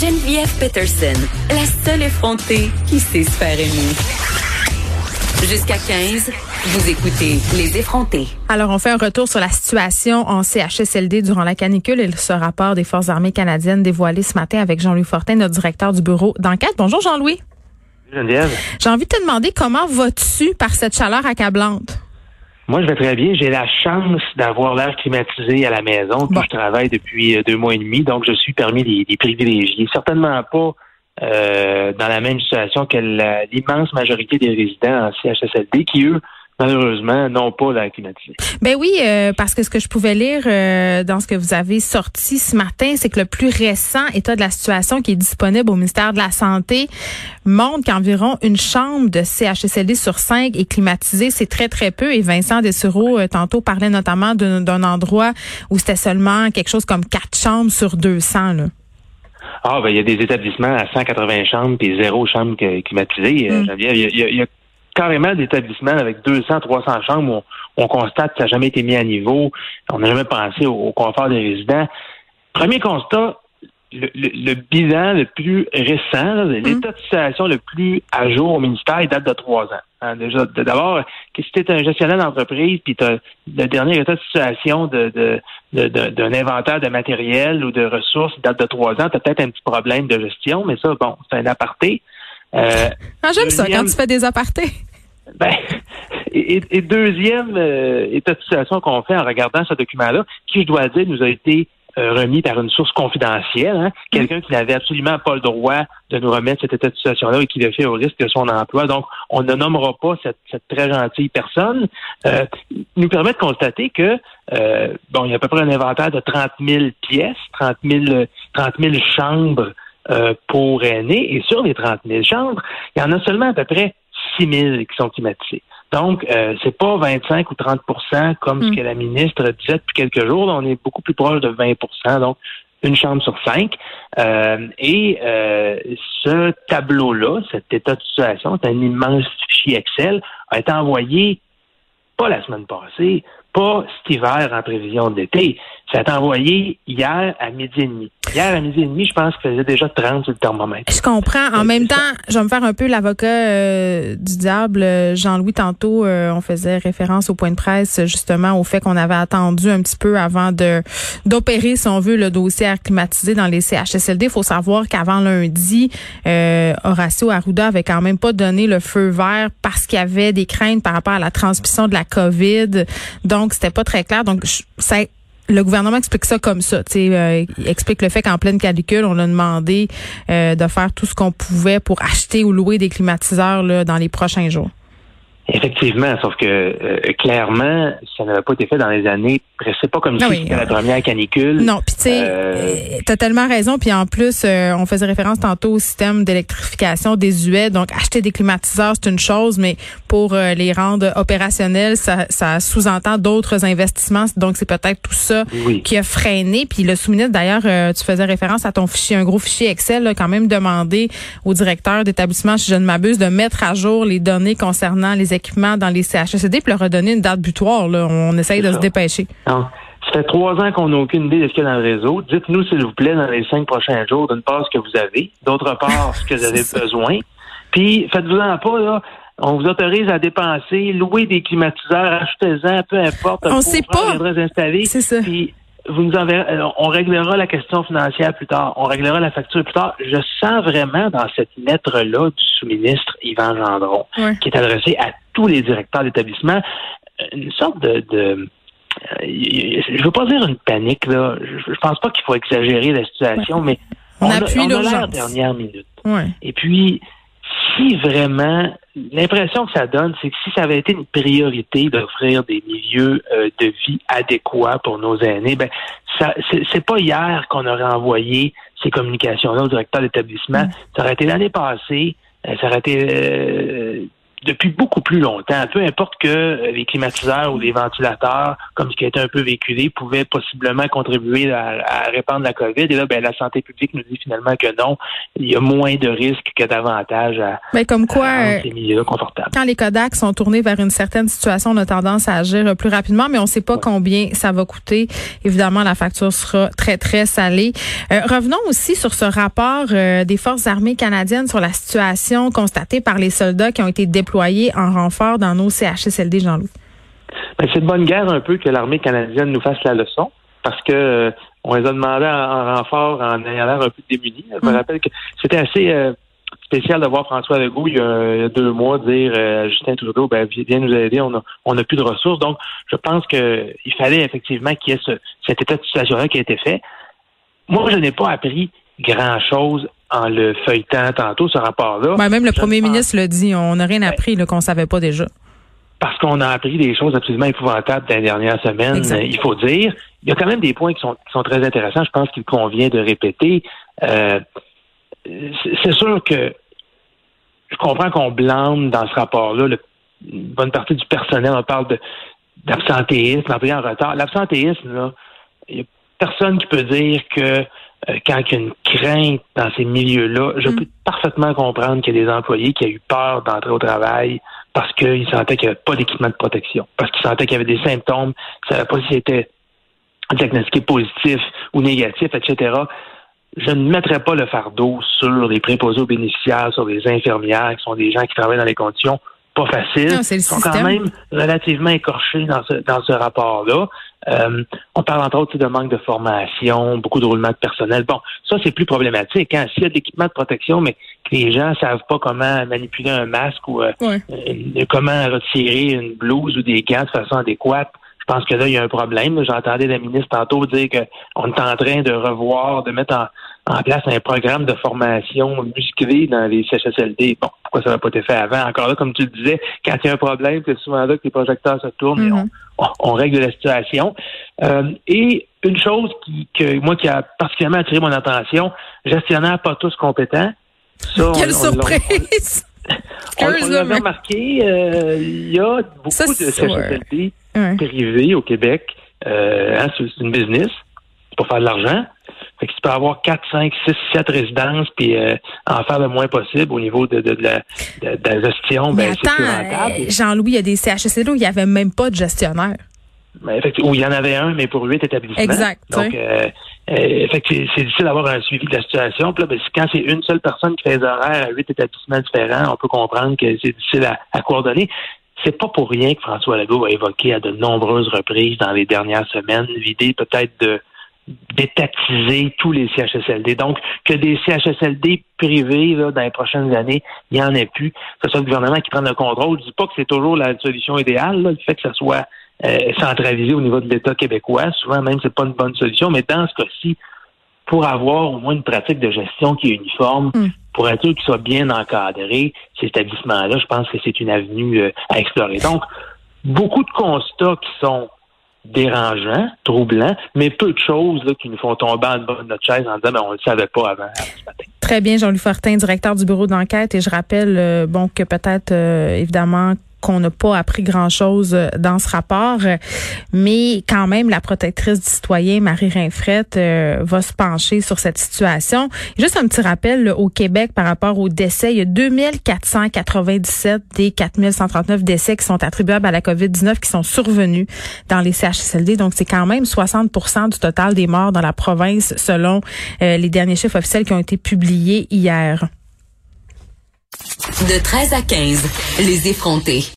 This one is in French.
Geneviève Peterson, la seule effrontée qui sait se faire aimer. Jusqu'à 15, vous écoutez Les effrontés. Alors, on fait un retour sur la situation en CHSLD durant la canicule et ce rapport des Forces armées canadiennes dévoilé ce matin avec Jean-Louis Fortin, notre directeur du bureau d'enquête. Bonjour Jean-Louis. Geneviève. J'ai envie de te demander comment vas-tu par cette chaleur accablante? Moi, je vais très bien. J'ai la chance d'avoir l'air climatisé à la maison. Puis je travaille depuis euh, deux mois et demi, donc je suis parmi les, privilégiés. Certainement pas euh, dans la même situation que l'immense majorité des résidents en CHSLD qui, eux, malheureusement, n'ont pas la climatisée. Ben oui, euh, parce que ce que je pouvais lire euh, dans ce que vous avez sorti ce matin, c'est que le plus récent état de la situation qui est disponible au ministère de la Santé montre qu'environ une chambre de CHSLD sur cinq est climatisée. C'est très, très peu. Et Vincent Dessureau, euh, tantôt, parlait notamment d'un endroit où c'était seulement quelque chose comme quatre chambres sur 200. Là. Ah, ben, il y a des établissements à 180 chambres puis zéro chambre climatisée. Mm. Il, y y a carrément d'établissements avec 200, 300 chambres où on, constate que ça n'a jamais été mis à niveau. On n'a jamais pensé au, confort des résidents. Premier constat, le, bilan le plus récent, mm. l'état de situation le plus à jour au ministère, il date de trois ans. Hein, déjà, d'abord, si tu es un gestionnaire d'entreprise, puis le dernier état de situation de, d'un inventaire de matériel ou de ressources date de trois ans, tu as peut-être un petit problème de gestion, mais ça, bon, c'est un aparté. Euh, ah, j'aime ça quand tu fais des apartés. Ben, et, deuxième euh, état de situation qu'on fait en regardant ce document-là, qui, je dois dire, nous a été euh, remis par une source confidentielle, hein, quelqu'un qui n'avait absolument pas le droit de nous remettre cet état de situation-là et qui le fait au risque de son emploi. Donc, on ne nommera pas cette, très gentille personne. Euh, nous permet de constater que, euh, bon, il y a à peu près un inventaire de 30 000 pièces, 30 000, 30 000 chambres pour aînés, et sur les 30 000 chambres, il y en a seulement à peu près 6 000 qui sont climatisés. Donc, euh, c'est pas 25 ou 30% comme ce hmm. que la ministre disait depuis quelques jours. on est beaucoup plus proche de 20% donc une chambre sur cinq. Euh, et euh, ce tableau-là, cet état de situation, c'est un immense fichier Excel, a été envoyé pas la semaine passée, pas cet hiver en prévision d'été. Ça a été envoyé hier à midi et demi. Hier à midi et demi, je pense qu'il faisait déjà 30 sur le thermomètre. Je comprends. En même temps, je vais me faire un peu l'avocat euh, du diable. Jean-Louis, tantôt, euh, on faisait référence au point de presse, justement, au fait qu'on avait attendu un petit peu avant de d'opérer, si on veut, le dossier acclimatisé dans les CHSLD. Il faut savoir qu'avant lundi, euh, Horacio Arruda avait quand même pas donné le feu vert parce qu'il y avait des craintes par rapport à la transmission de la COVID. Donc, c'était pas très clair. Donc, le gouvernement explique ça comme ça. Euh, il explique le fait qu'en pleine calicule, on a demandé euh, de faire tout ce qu'on pouvait pour acheter ou louer des climatiseurs là, dans les prochains jours. Effectivement, sauf que euh, clairement, ça n'avait pas été fait dans les années. C'est pas comme si c'était la première canicule. Non, puis tu sais, euh, t'as tellement raison. Puis en plus, euh, on faisait référence tantôt au système d'électrification désuet. Donc, acheter des climatiseurs, c'est une chose, mais pour les rendre opérationnels, ça, ça sous-entend d'autres investissements. Donc, c'est peut-être tout ça qui a freiné. Puis le sous-ministre, d'ailleurs, tu faisais référence à ton fichier, un gros fichier Excel, là, quand même demandé au directeur d'établissement, si je ne m'abuse, de mettre à jour les données concernant les dans les CHSD puis leur redonner une date butoir. Là. On essaye de se dépêcher. Non. Ça fait trois ans qu'on n'a aucune idée de ce qu'il y a dans le réseau. Dites-nous, s'il vous plaît, dans les cinq prochains jours, d'une part, ce que vous avez, d'autre part, ce que vous avez besoin. Puis, faites-vous-en pas, là. On vous autorise à dépenser, louer des climatiseurs, achetez-en, peu importe. On sait pas. C'est ça. Puis, vous nous enverrez, euh, on réglera la question financière plus tard, on réglera la facture plus tard. Je sens vraiment dans cette lettre-là du sous-ministre Yvan Gendron, qui est adressée à tous les directeurs d'établissement, une sorte de, de je veux pas dire une panique là. Je, pense pas qu'il faut exagérer la situation, mais on, on appuie a, dernière minute. Et puis si vraiment l'impression que ça donne, c'est que si ça avait été une priorité d'offrir des milieux euh, de vie adéquats pour nos aînés, ben ça c'est pas hier qu'on aurait envoyé ces communications-là au directeur d'établissement. Ça aurait été l'année passée. Euh, ça aurait été euh, depuis beaucoup plus longtemps. Peu importe que les climatiseurs ou les ventilateurs, comme ce qui a été un peu véhiculé, pouvaient possiblement contribuer à, répandre la COVID. Et là, ben, la santé publique nous dit finalement que non. Il y a moins de risques que d'avantages à, Mais comme quoi, ces milieux confortables. Quand les Kodak sont tournés vers une certaine situation, on a tendance à agir plus rapidement, mais on ne sait pas combien ça va coûter. Évidemment, la facture sera très, très salée. Euh, revenons aussi sur ce rapport euh, des forces armées canadiennes sur la situation constatée par les soldats qui ont été déployés en renfort dans nos CHSLD, Jean-Louis? Ben, c'est de bonne guerre un peu que l'armée canadienne nous fasse la leçon parce que euh, on les a demandé en, renfort en ayant l'air un peu démunis. Je me mm. rappelle que c'était assez euh, spécial de voir François Legault il y a, deux mois dire euh, à Justin Trudeau ben viens nous aider, on a on a plus de ressources. Donc je pense qu'il fallait effectivement qu'il y ait ce, cet état de situation-là qui a été fait. Moi, je n'ai pas appris grand-chose en le feuilletant tantôt, ce rapport-là. Ben, même le premier ministre le dit, on n'a rien appris qu'on ne savait pas déjà. Parce qu'on a appris des choses absolument épouvantables dans les dernières semaines, il faut dire. Il y a quand même des points qui sont, très intéressants, je pense qu'il convient de répéter. Euh, c'est sûr que je comprends qu'on blâme dans ce rapport-là une bonne partie du personnel. On parle d'absentéisme, en retard. L'absentéisme, là, il n'y a personne qui peut dire que quand il y a une crainte dans ces milieux-là, je mm. peux parfaitement comprendre qu'il y a des employés qui ont eu peur d'entrer au travail parce qu'ils sentaient qu'il n'y avait pas d'équipement de protection, parce qu'ils sentaient qu'il y avait des symptômes, qu'ils ne savaient pas s'ils étaient diagnostiqués positifs ou négatifs, etc. Je ne mettrai pas le fardeau sur les préposés aux bénéficiaires, sur les infirmières, qui sont des gens qui travaillent dans les conditions pas faciles. Ils sont quand même relativement écorchés dans ce, dans ce rapport-là. Euh, on parle entre autres de manque de formation, beaucoup de roulement de personnel. Bon, ça c'est plus problématique. Hein. S'il y a de l'équipement de protection, mais que les gens savent pas comment manipuler un masque ou euh, euh, comment retirer une blouse ou des gants de façon adéquate, je pense que là, il y a un problème. J'entendais la ministre tantôt dire qu'on est en train de revoir, de mettre en, place un programme de formation musclé dans les CHSLD. Bon, pourquoi ça n'a pas été fait avant? Encore là, comme tu le disais, quand il y a un problème, c'est souvent là que les projecteurs se tournent et mm-hmm. on, règle la situation. Euh, et une chose qui, que moi qui a particulièrement attiré mon attention, gestionnaire pas tous compétents. Quelle surprise! on, on l'avait remarqué, euh, il y a beaucoup de CHSLD privé au Québec. Euh, hein, c'est une business pour faire de l'argent. Tu peux avoir 4, 5, 6, 7 résidences puis euh, en faire le moins possible au niveau de, de, de, la, de, la, gestion. Mais ben, attends, euh, Jean-Louis, il y a des CHSLD où il n'y avait même pas de gestionnaire. Ben, où il y en avait un, mais pour huit établissements. Exact. Donc, euh, euh, c'est difficile d'avoir un suivi de la situation. Puis là, ben, quand c'est une seule personne qui fait les horaires à huit établissements différents, on peut comprendre que c'est difficile à, à coordonner. C'est pas pour rien que François Legault a évoqué à de nombreuses reprises dans les dernières semaines l'idée peut-être de d'étatiser tous les CHSLD. Donc, que des CHSLD privés là, dans les prochaines années, il n'y en ait plus. Que ce soit le gouvernement qui prenne le contrôle. Je dis pas que c'est toujours la solution idéale, le fait que ce soit euh, centralisé au niveau de l'État québécois. Souvent même, c'est pas une bonne solution. Mais dans ce cas-ci, pour avoir au moins une pratique de gestion qui est uniforme, hmm pour être sûr qu'ils soient bien encadrés, ces établissements-là, je pense que c'est une avenue euh, à explorer. Donc, beaucoup de constats qui sont dérangeants, troublants, mais peu de choses qui nous font tomber en bas de notre chaise en disant ben, on ne le savait pas avant ce matin. Très bien, Jean-Louis Fortin, directeur du bureau d'enquête. Et je rappelle euh, bon que peut-être euh, évidemment qu'on n'a pas appris grand-chose euh, dans ce rapport, mais quand même, la protectrice du citoyen, Marie Rinfrette, euh, va se pencher sur cette situation. Juste un petit rappel, au Québec, par rapport aux décès, il y a 2497 des 4139 décès qui sont attribuables à la COVID-19 qui sont survenus dans les CHSLD. Donc, c'est quand même 60% du total des morts dans la province, selon euh, les derniers chiffres officiels qui ont été publiés hier. De 13 à 15, les effrontés.